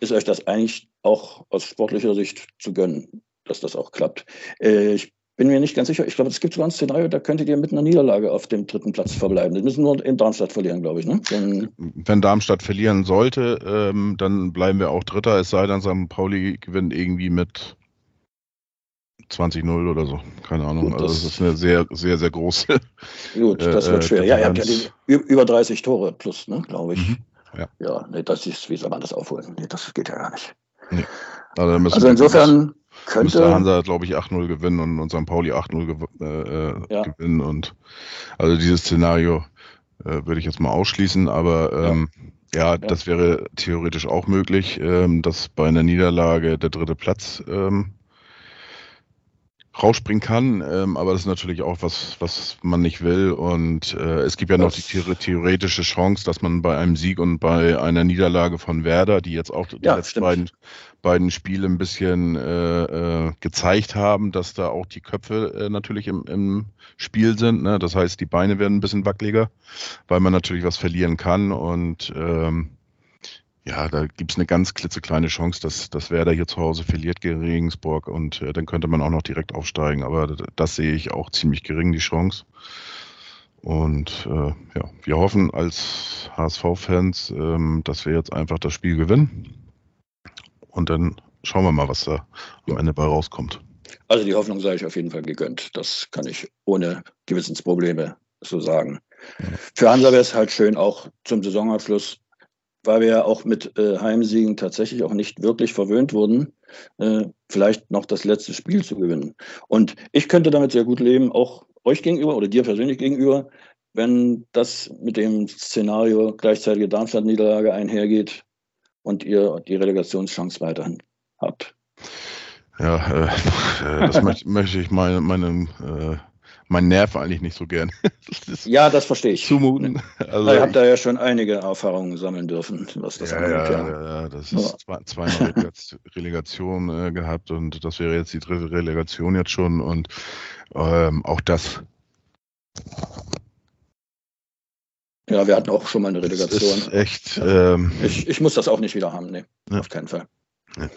ist euch das eigentlich auch aus sportlicher Sicht zu gönnen, dass das auch klappt. Äh, ich bin mir nicht ganz sicher. Ich glaube, es gibt sogar ein Szenario, da könntet ihr mit einer Niederlage auf dem dritten Platz verbleiben. Das müssen nur in Darmstadt verlieren, glaube ich. Ne? Dann Wenn Darmstadt verlieren sollte, ähm, dann bleiben wir auch Dritter, es sei denn, St. Pauli gewinnt irgendwie mit 20-0 oder so. Keine Ahnung. Gut, also das ist eine sehr, sehr, sehr große. Gut, das wird äh, schwer. Ja, ihr habt ja die, über 30 Tore plus, ne, glaube ich. Mhm. Ja, ja nee, das ist, wie soll man das aufholen? Nee, das geht ja gar nicht. Nee. Also, also insofern könnte. Müsste Hansa, glaube ich, 8-0 gewinnen und, und St. Pauli 8-0 gew äh, ja. gewinnen. Und also dieses Szenario äh, würde ich jetzt mal ausschließen, aber ähm, ja. ja. das wäre theoretisch auch möglich, ähm, dass bei einer Niederlage der dritte Platz ähm, rausspringen kann. Ähm, aber das ist natürlich auch was, was man nicht will. Und äh, es gibt ja noch die theoretische Chance, dass man bei einem Sieg und bei einer Niederlage von Werder, die jetzt auch die ja, letzten beiden, beiden Spiele ein bisschen äh, äh, gezeigt haben, dass da auch die Köpfe äh, natürlich im, im Spiel sind. Ne? Das heißt, die Beine werden ein bisschen wackeliger, weil man natürlich was verlieren kann. Und ähm, ja, da gibt es eine ganz klitzekleine Chance, dass, dass Werder hier zu Hause verliert gegen Regensburg und äh, dann könnte man auch noch direkt aufsteigen. Aber das, das sehe ich auch ziemlich gering, die Chance. Und äh, ja, wir hoffen als HSV-Fans, ähm, dass wir jetzt einfach das Spiel gewinnen. Und dann schauen wir mal, was da am Ende bei rauskommt. Also die Hoffnung sei ich auf jeden Fall gegönnt. Das kann ich ohne Gewissensprobleme so sagen. Für Hansa wäre es halt schön, auch zum Saisonabschluss weil wir ja auch mit äh, Heimsiegen tatsächlich auch nicht wirklich verwöhnt wurden, äh, vielleicht noch das letzte Spiel zu gewinnen. Und ich könnte damit sehr gut leben, auch euch gegenüber oder dir persönlich gegenüber, wenn das mit dem Szenario gleichzeitige Darmstadt-Niederlage einhergeht und ihr die Relegationschance weiterhin habt. Ja, äh, äh das möchte, möchte, ich meine, meinem äh, mein Nerv eigentlich nicht so gern. Das ja, das verstehe ich. Zumuten. Also ich habe da ja schon einige Erfahrungen sammeln dürfen, was das ja, angeht. Ja, ja, ja, das ist ja. zweimal Relegation äh, gehabt und das wäre jetzt die dritte Relegation jetzt schon und ähm, auch das. Ja, wir hatten auch schon mal eine Relegation. Das ist echt. Ähm, ich, ich muss das auch nicht wieder haben, nee, auf keinen Fall. Ja,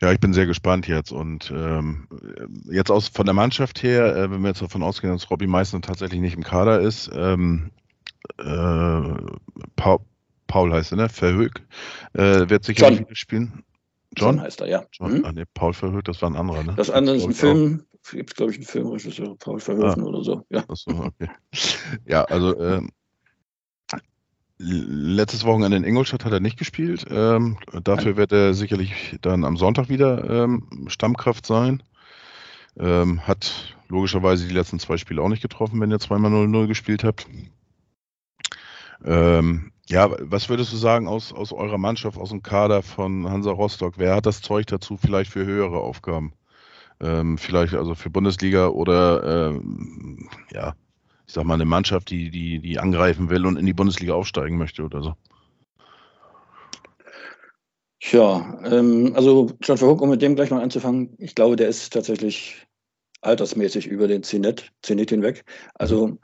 ich bin sehr gespannt jetzt und ähm, jetzt aus von der Mannschaft her, äh, wenn wir jetzt davon ausgehen, dass Robbie Meißner tatsächlich nicht im Kader ist, ähm, äh, Paul, Paul heißt er, ne? Verhoek, äh, wird sicherlich wieder spielen. John? John heißt er, ja. John? Mhm. Ah, nee, Paul Verhoek, das war ein anderer, ne? Das andere ist ein Film, gibt es glaube ich einen Filmregisseur, Paul Verhoeven ah. oder so. Ja. Achso, okay. ja, also ähm, Letztes Wochenende in Ingolstadt hat er nicht gespielt. Ähm, dafür wird er sicherlich dann am Sonntag wieder ähm, Stammkraft sein. Ähm, hat logischerweise die letzten zwei Spiele auch nicht getroffen, wenn ihr zweimal 0-0 gespielt habt. Ähm, ja, was würdest du sagen aus, aus eurer Mannschaft, aus dem Kader von Hansa Rostock? Wer hat das Zeug dazu vielleicht für höhere Aufgaben? Ähm, vielleicht also für Bundesliga oder ähm, ja, ich sag mal, eine Mannschaft, die, die, die angreifen will und in die Bundesliga aufsteigen möchte oder so? Tja, ähm, also John Verhoek, um mit dem gleich mal anzufangen, ich glaube, der ist tatsächlich altersmäßig über den Zenit, Zenit hinweg. Also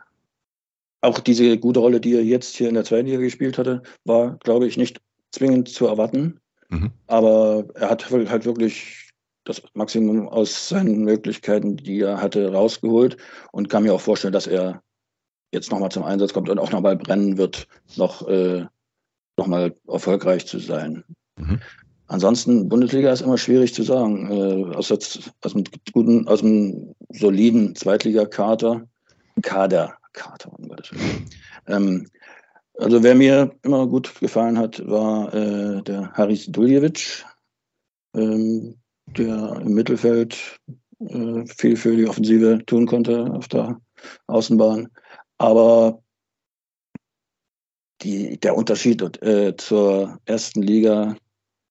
auch diese gute Rolle, die er jetzt hier in der zweiten Liga gespielt hatte, war, glaube ich, nicht zwingend zu erwarten. Mhm. Aber er hat halt wirklich das Maximum aus seinen Möglichkeiten, die er hatte, rausgeholt und kann mir auch vorstellen, dass er jetzt nochmal zum Einsatz kommt und auch nochmal brennen wird, noch, äh, nochmal erfolgreich zu sein. Mhm. Ansonsten, Bundesliga ist immer schwierig zu sagen. Äh, aus, aus, einem guten, aus einem soliden Zweitligakater, Kader, Kader, um Gottes Willen. Ähm, also wer mir immer gut gefallen hat, war äh, der Haris Duljevic, ähm, der im Mittelfeld äh, viel für die Offensive tun konnte auf der Außenbahn. Aber die, der Unterschied äh, zur ersten Liga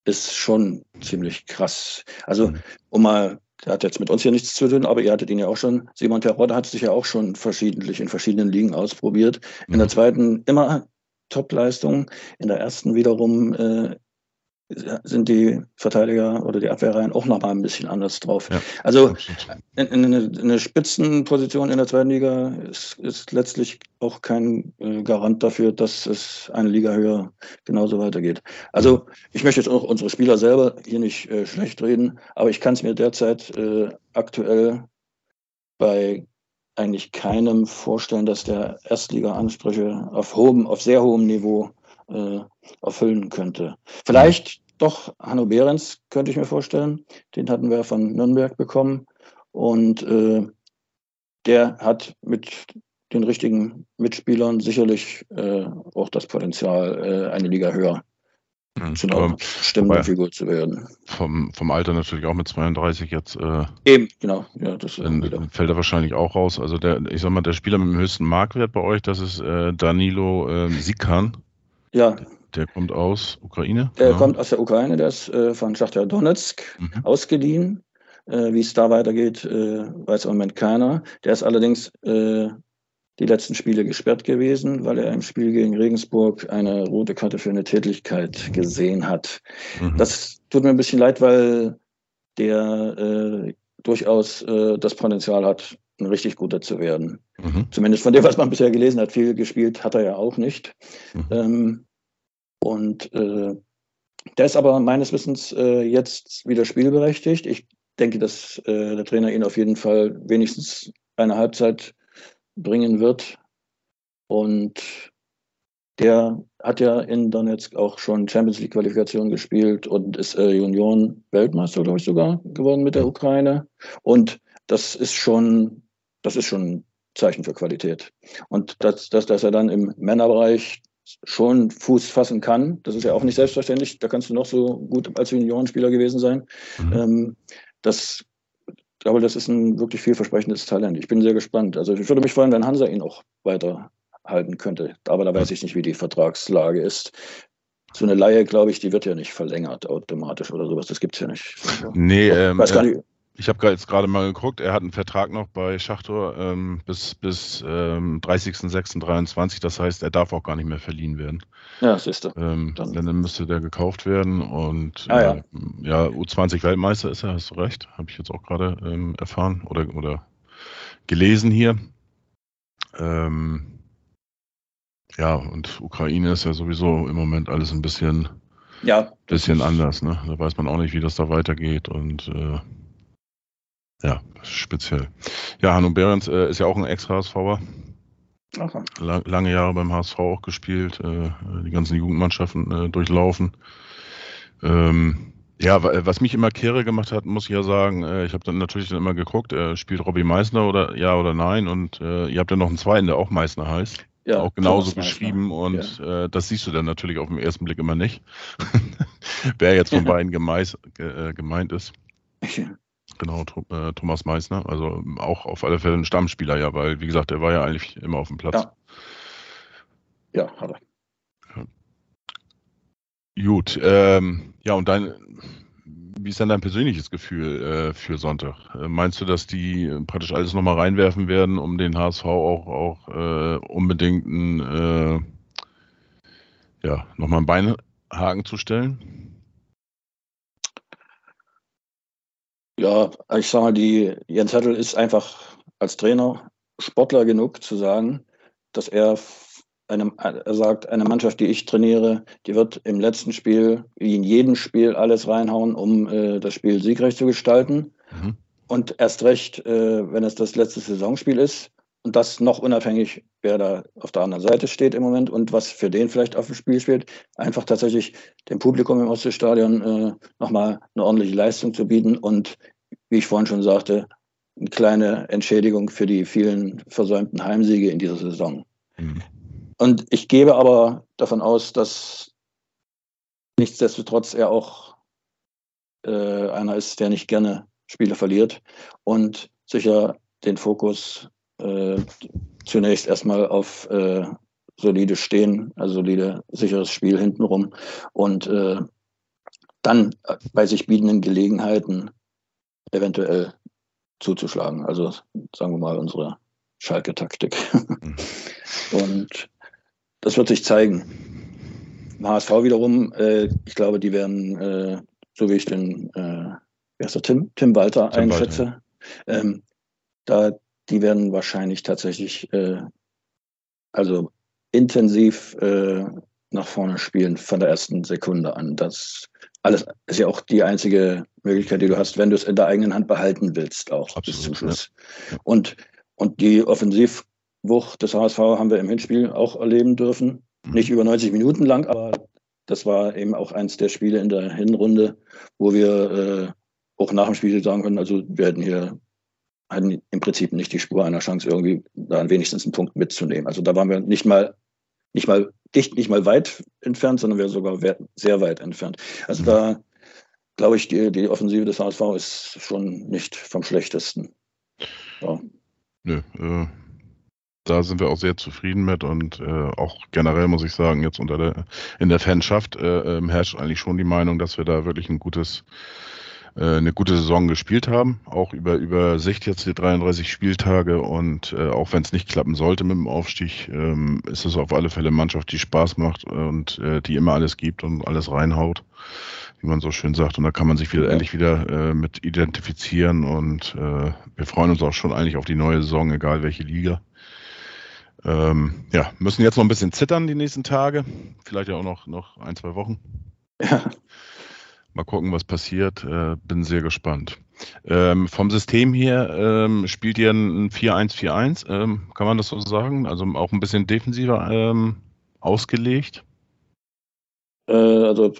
ist schon ziemlich krass. Also, um mal, der hat jetzt mit uns hier nichts zu tun, aber ihr hattet ihn ja auch schon. Simon Terodde hat sich ja auch schon verschiedentlich in verschiedenen Ligen ausprobiert. In der mhm. zweiten immer Topleistung, in der ersten wiederum äh, sind die Verteidiger oder die Abwehrreihen auch noch mal ein bisschen anders drauf. Ja, also in, in eine, eine, Spitzenposition in der zweiten Liga ist, ist letztlich auch kein äh, Garant dafür, dass es eine Liga höher genauso weitergeht. Also ich möchte jetzt auch unsere Spieler selber hier nicht äh, schlecht reden, aber ich kann es mir derzeit äh, aktuell bei eigentlich keinem vorstellen, dass der Erstliga-Ansprüche auf hohem, auf sehr hohem Niveau äh, erfüllen könnte. Vielleicht doch Hanno Behrens könnte ich mir vorstellen. Den hatten wir von Nürnberg bekommen. Und äh, der hat mit den richtigen Mitspielern sicherlich äh, auch das Potenzial, äh, eine Liga höher Mhm. zu einer bestimmten Figur zu werden. vom, vom Alter natürlich auch mit 32 jetzt äh, Eben, genau. Ja, das wieder. fällt er wahrscheinlich auch raus. Also der, ich sag mal, der Spieler mit dem höchsten Marktwert bei euch, das ist äh, Danilo äh, Sikan. Ja, Der kommt aus Ukraine. der genau. kommt aus der Ukraine, der ist äh, von Schachtar Donetsk Mhm. ausgeliehen. Äh, Wie es da weitergeht, äh, weiß im Moment keiner. Der ist allerdings äh, die letzten Spiele gesperrt gewesen, weil er im Spiel gegen Regensburg eine rote Karte für eine Tätigkeit gesehen hat. Mhm. Das tut mir ein bisschen leid, weil der äh, durchaus äh, das Potenzial hat, ein richtig guter zu werden. Mhm. Zumindest von dem, was man bisher gelesen hat. Viel gespielt hat er ja auch nicht. Mhm. Ähm, und äh, der ist aber meines Wissens äh, jetzt wieder spielberechtigt. Ich denke, dass äh, der Trainer ihn auf jeden Fall wenigstens eine Halbzeit bringen wird. Und der hat ja in Donetsk auch schon Champions League Qualifikation gespielt und ist äh, Junioren-Weltmeister, glaube ich, sogar geworden mit der Ukraine. Und das ist schon, das ist schon ein Zeichen für Qualität. Und dass, dass, dass er dann im Männerbereich schon Fuß fassen kann, das ist ja auch nicht selbstverständlich. Da kannst du noch so gut als Juniorenspieler gewesen sein. Mhm. Ähm, das, ich glaube, das ist ein wirklich vielversprechendes Talent. Ich bin sehr gespannt. Also ich würde mich freuen, wenn Hansa ihn auch weiterhalten könnte. Aber da weiß ich nicht, wie die Vertragslage ist. So eine Laie, glaube ich, die wird ja nicht verlängert automatisch oder sowas. Das gibt es ja nicht. Nee, ähm, weiß gar äh, nicht. Ich habe jetzt gerade mal geguckt, er hat einen Vertrag noch bei Schachtor ähm, bis, bis ähm, 30.06.23, das heißt, er darf auch gar nicht mehr verliehen werden. Ja, siehst du. Ähm, Dann- denn dann müsste der gekauft werden und Ah, ja. äh, ja, U20-Weltmeister ist er, hast du recht, habe ich jetzt auch gerade ähm, erfahren oder, oder gelesen hier. Ähm, ja, und Ukraine ist ja sowieso im Moment alles ein bisschen, Ja, bisschen anders. Ne? Da weiß man auch nicht, wie das da weitergeht und äh, ja, speziell. Ja, Hanno Behrens äh, ist ja auch ein Ex-HSVer, Aha. lang, lange Jahre beim HSV auch gespielt, äh, die ganzen Jugendmannschaften äh, durchlaufen. Ähm, ja, wa- was mich immer kehre gemacht hat, muss ich ja sagen, äh, ich habe dann natürlich dann immer geguckt, spielt Robbie Meissner oder ja oder nein und ihr habt ja noch einen zweiten, der auch Meissner heißt, ja, auch genauso Thomas Meissner. geschrieben und äh, das siehst du dann natürlich auf den ersten Blick immer nicht, wer jetzt von beiden gemeint ist. Ja. Genau, äh, Thomas Meissner, also auch auf alle Fälle ein Stammspieler, ja, weil wie gesagt, er war ja eigentlich immer auf dem Platz. Ja. Ja, hat er. Gut, ähm, ja, und dein, wie ist denn dein persönliches Gefühl äh, für Sonntag? Äh, meinst du, dass die äh, praktisch alles nochmal reinwerfen werden, um den HSV auch, auch äh, unbedingt ein, ja, nochmal einen Beinhaken zu stellen? Ja, ich sag mal, die Jens Hertel ist einfach als Trainer Sportler genug zu sagen, dass er f- eine, er sagt, eine Mannschaft, die ich trainiere, die wird im letzten Spiel, wie in jedem Spiel, alles reinhauen, um äh, das Spiel siegreich zu gestalten. Mhm. Und erst recht, äh, wenn es das letzte Saisonspiel ist. Und das noch unabhängig, wer da auf der anderen Seite steht im Moment und was für den vielleicht auf dem Spiel steht. Einfach tatsächlich dem Publikum im Ostseestadion äh, nochmal eine ordentliche Leistung zu bieten und, wie ich vorhin schon sagte, eine kleine Entschädigung für die vielen versäumten Heimsiege in dieser Saison. Mhm. Und ich gebe aber davon aus, dass nichtsdestotrotz er auch äh, einer ist, der nicht gerne Spiele verliert und sicher den Fokus äh, zunächst erstmal auf äh, solide Stehen, also solide, sicheres Spiel hintenrum und äh, dann bei sich bietenden Gelegenheiten eventuell zuzuschlagen. Also sagen wir mal unsere Schalke-Taktik. und das wird sich zeigen. Im HSV wiederum, äh, ich glaube, die werden, äh, so wie ich den, äh, wer ist der, Tim, Tim Walter Tim einschätze, ähm, da, die werden wahrscheinlich tatsächlich, äh, also intensiv äh, nach vorne spielen von der ersten Sekunde an. Das alles ist ja auch die einzige Möglichkeit, die du hast, wenn du es in der eigenen Hand behalten willst, auch bis zum Absolut, Schluss. ja. Und, und die Offensivwucht des HSV haben wir im Hinspiel auch erleben dürfen. Mhm. Nicht über 90 Minuten lang, aber das war eben auch eins der Spiele in der Hinrunde, wo wir äh, auch nach dem Spiel sagen können, also wir hätten hier hatten im Prinzip nicht die Spur einer Chance, irgendwie da wenigstens einen Punkt mitzunehmen. Also da waren wir nicht mal, nicht mal dicht, nicht mal weit entfernt, sondern wir sogar sehr weit entfernt. Also da glaube ich, die, die Offensive des HSV ist schon nicht vom schlechtesten. Ja. Nö, äh, da sind wir auch sehr zufrieden mit und äh, auch generell muss ich sagen, jetzt unter der in der Fanschaft äh, ähm, herrscht eigentlich schon die Meinung, dass wir da wirklich ein gutes äh, eine gute Saison gespielt haben, auch über, über Sicht jetzt die 33 Spieltage und äh, auch wenn es nicht klappen sollte mit dem Aufstieg, ähm, ist es auf alle Fälle eine Mannschaft, die Spaß macht und äh, die immer alles gibt und alles reinhaut, wie man so schön sagt. Und da kann man sich wieder endlich wieder äh, mit identifizieren und äh, wir freuen uns auch schon eigentlich auf die neue Saison, egal welche Liga. Ähm, ja, müssen jetzt noch ein bisschen zittern die nächsten Tage, vielleicht ja auch noch, noch ein, zwei Wochen. Ja. Mal gucken, was passiert. Äh, bin sehr gespannt. Ähm, vom System her ähm, spielt ihr ein 4-1-4-1, ähm, kann man das so sagen? Also auch ein bisschen defensiver ähm, ausgelegt? Äh, also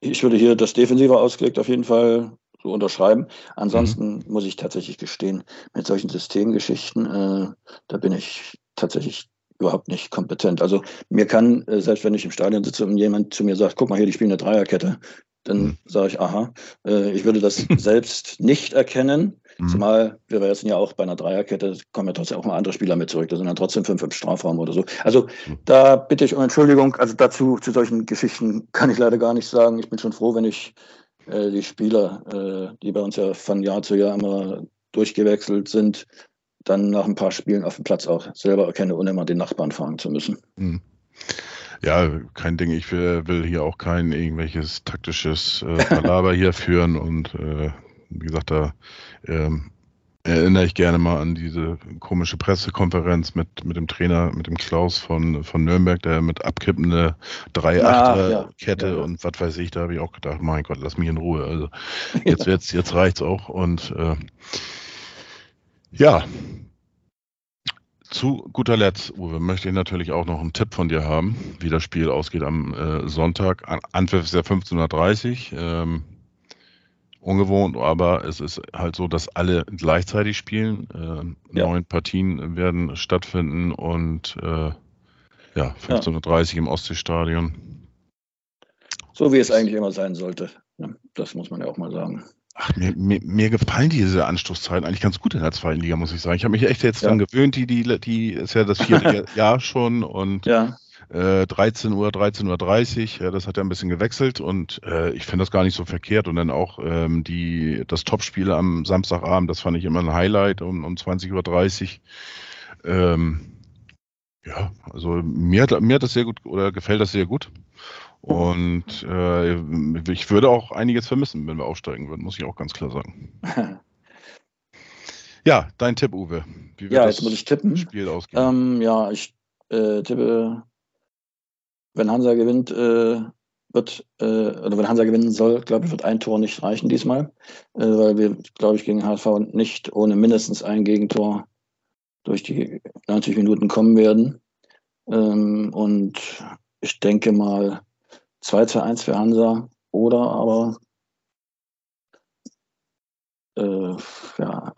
ich würde hier das defensiver ausgelegt auf jeden Fall so unterschreiben. Ansonsten mhm. muss ich tatsächlich gestehen, mit solchen Systemgeschichten, äh, da bin ich tatsächlich überhaupt nicht kompetent. Also mir kann, äh, selbst wenn ich im Stadion sitze und jemand zu mir sagt, guck mal hier, die spielen eine Dreierkette, dann mhm. sage ich, aha, äh, ich würde das selbst nicht erkennen. Mhm. Zumal wir jetzt ja auch bei einer Dreierkette, kommen ja trotzdem auch mal andere Spieler mit zurück. Da sind dann trotzdem fünf im Strafraum oder so. Also mhm. da bitte ich um Entschuldigung. Also dazu, zu solchen Geschichten kann ich leider gar nicht sagen. Ich bin schon froh, wenn ich äh, die Spieler, äh, die bei uns ja von Jahr zu Jahr immer durchgewechselt sind, dann nach ein paar Spielen auf dem Platz auch selber erkenne, ohne immer den Nachbarn fragen zu müssen. Ja, kein Ding. Ich will, will hier auch kein irgendwelches taktisches äh, Palaver hier führen und äh, wie gesagt, da ähm, erinnere ich gerne mal an diese komische Pressekonferenz mit, mit dem Trainer, mit dem Klaus von, von Nürnberg, der mit abkippende 3-8-Kette ja, ja, ja. und was weiß ich, da habe ich auch gedacht, mein Gott, lass mich in Ruhe. Also jetzt, jetzt, jetzt reicht's auch. Und äh, ja, zu guter Letzt, Uwe, möchte ich natürlich auch noch einen Tipp von dir haben, wie das Spiel ausgeht am äh, Sonntag. Anpfiff ist ja 15.30 Uhr. Ähm, ungewohnt, aber es ist halt so, dass alle gleichzeitig spielen. Äh, ja. Neun Partien werden stattfinden und äh, ja, 15.30 Uhr im Ostseestadion. So wie es eigentlich immer sein sollte. Das muss man ja auch mal sagen. Ach, mir, mir, mir, gefallen diese Anstoßzeiten eigentlich ganz gut in der zweiten Liga, muss ich sagen. Ich habe mich echt jetzt ja. dann gewöhnt, die, die, die ist ja das vierte Jahr schon und ja. äh, 13 Uhr, 13.30 Uhr, ja, das hat ja ein bisschen gewechselt und äh, ich finde das gar nicht so verkehrt. Und dann auch ähm, die, das Topspiel am Samstagabend, das fand ich immer ein Highlight um, um 20.30 Uhr. Ähm, ja, also mir mir hat das sehr gut oder gefällt das sehr gut. Und äh, ich würde auch einiges vermissen, wenn wir aufsteigen würden, muss ich auch ganz klar sagen. ja, dein Tipp, Uwe. Wie wird ja, jetzt muss ich tippen. Spiel ausgehen? Ähm, ja, ich äh, tippe, wenn Hansa gewinnt, äh, wird, äh, oder wenn Hansa gewinnen soll, glaube ich, wird ein Tor nicht reichen diesmal, äh, weil wir, glaube ich, gegen HSV nicht ohne mindestens ein Gegentor durch die 90 Minuten kommen werden. Ähm, und ich denke mal, 2 zu 1 für Hansa oder aber äh, ja,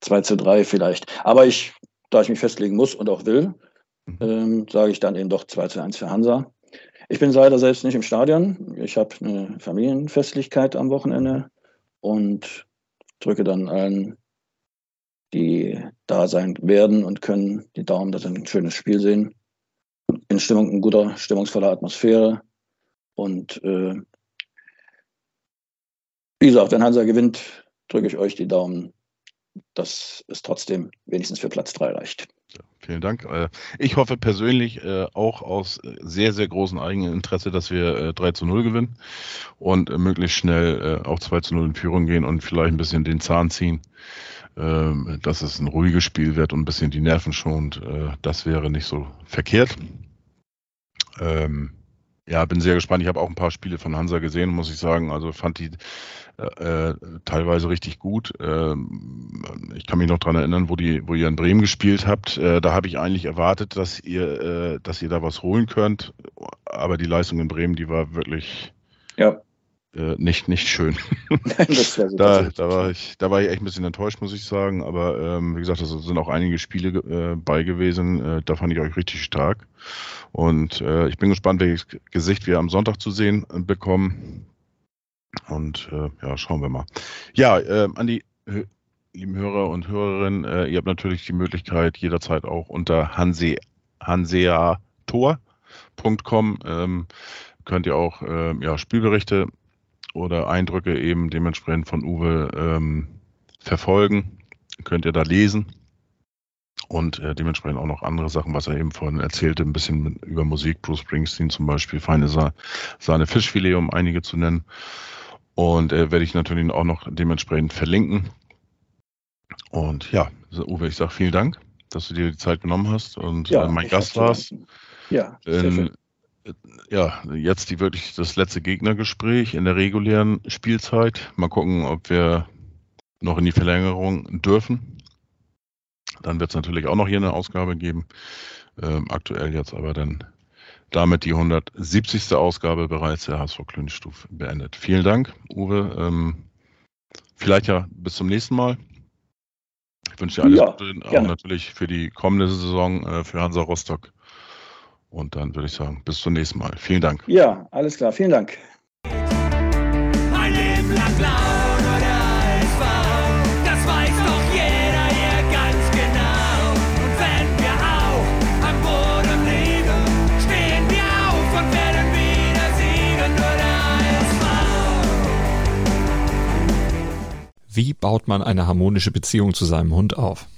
2 zu 3 vielleicht. Aber ich, da ich mich festlegen muss und auch will, mhm. ähm, sage ich dann eben doch 2 zu 1 für Hansa. Ich bin leider selbst nicht im Stadion. Ich habe eine Familienfestlichkeit am Wochenende und drücke dann allen, die da sein werden und können, die Daumen, dass sie ein schönes Spiel sehen. In Stimmung, in guter, stimmungsvoller Atmosphäre. Und äh, wie gesagt, wenn Hansa gewinnt, drücke ich euch die Daumen, dass es trotzdem wenigstens für Platz 3 reicht. Vielen Dank. Äh, ich hoffe persönlich äh, auch aus sehr, sehr großem eigenen Interesse, dass wir 3 äh, zu 0 gewinnen und möglichst schnell auch 2 zu 0 in Führung gehen und vielleicht ein bisschen den Zahn ziehen, ähm, dass es ein ruhiges Spiel wird und ein bisschen die Nerven schont. Das wäre nicht so verkehrt. Ähm, ja, bin sehr gespannt. Ich habe auch ein paar Spiele von Hansa gesehen, muss ich sagen. Also fand die äh, äh teilweise richtig gut. Ähm, ich kann mich noch daran erinnern, wo, die, wo ihr in Bremen gespielt habt. Äh, da habe ich eigentlich erwartet, dass ihr, äh, dass ihr da was holen könnt. Aber die Leistung in Bremen, die war wirklich ja. Äh, nicht, nicht schön. da, da, war ich, da war ich echt ein bisschen enttäuscht, muss ich sagen. Aber ähm, wie gesagt, es sind auch einige Spiele äh, bei gewesen. Äh, da fand ich euch richtig stark. Und äh, ich bin gespannt, welches Gesicht wir am Sonntag zu sehen äh, bekommen. Und äh, ja, schauen wir mal. Ja, äh, an die hö- lieben Hörer und Hörerinnen, äh, ihr habt natürlich die Möglichkeit, jederzeit auch unter hanse, hanseator.com ähm, könnt ihr auch ähm, ja, Spielberichte oder Eindrücke eben dementsprechend von Uwe ähm, verfolgen. Könnt ihr da lesen. Und äh, dementsprechend auch noch andere Sachen, was er eben vorhin erzählte, ein bisschen über Musik, Bruce Springsteen zum Beispiel, feine Sa Sahne Fischfilet, um einige zu nennen. Und äh, werde ich natürlich auch noch dementsprechend verlinken. Und ja, Uwe, ich sage vielen Dank, dass du dir die Zeit genommen hast und äh, mein Gast warst. Ja, sehr Ähm, schön. Ja, jetzt die wirklich das letzte Gegnergespräch in der regulären Spielzeit. Mal gucken, ob wir noch in die Verlängerung dürfen. Dann wird es natürlich auch noch hier eine Ausgabe geben. Ähm, aktuell jetzt aber dann damit die 170. Ausgabe bereits der HSV Klönstuf beendet. Vielen Dank, Uwe. Ähm, vielleicht ja bis zum nächsten Mal. Ich wünsche dir alles Ja, Gute, auch gerne. natürlich für die kommende Saison äh, für Hansa Rostock. Und dann würde ich sagen, bis zum nächsten Mal. Vielen Dank. Ja, alles klar. Vielen Dank. Ein Leben lang blau oder es war, das weiß doch jeder hier ganz genau. Und wenn wir auch am Boden liegen, stehen wir auf und werden wieder siegen oder es war. Wie baut man eine harmonische Beziehung zu seinem Hund auf?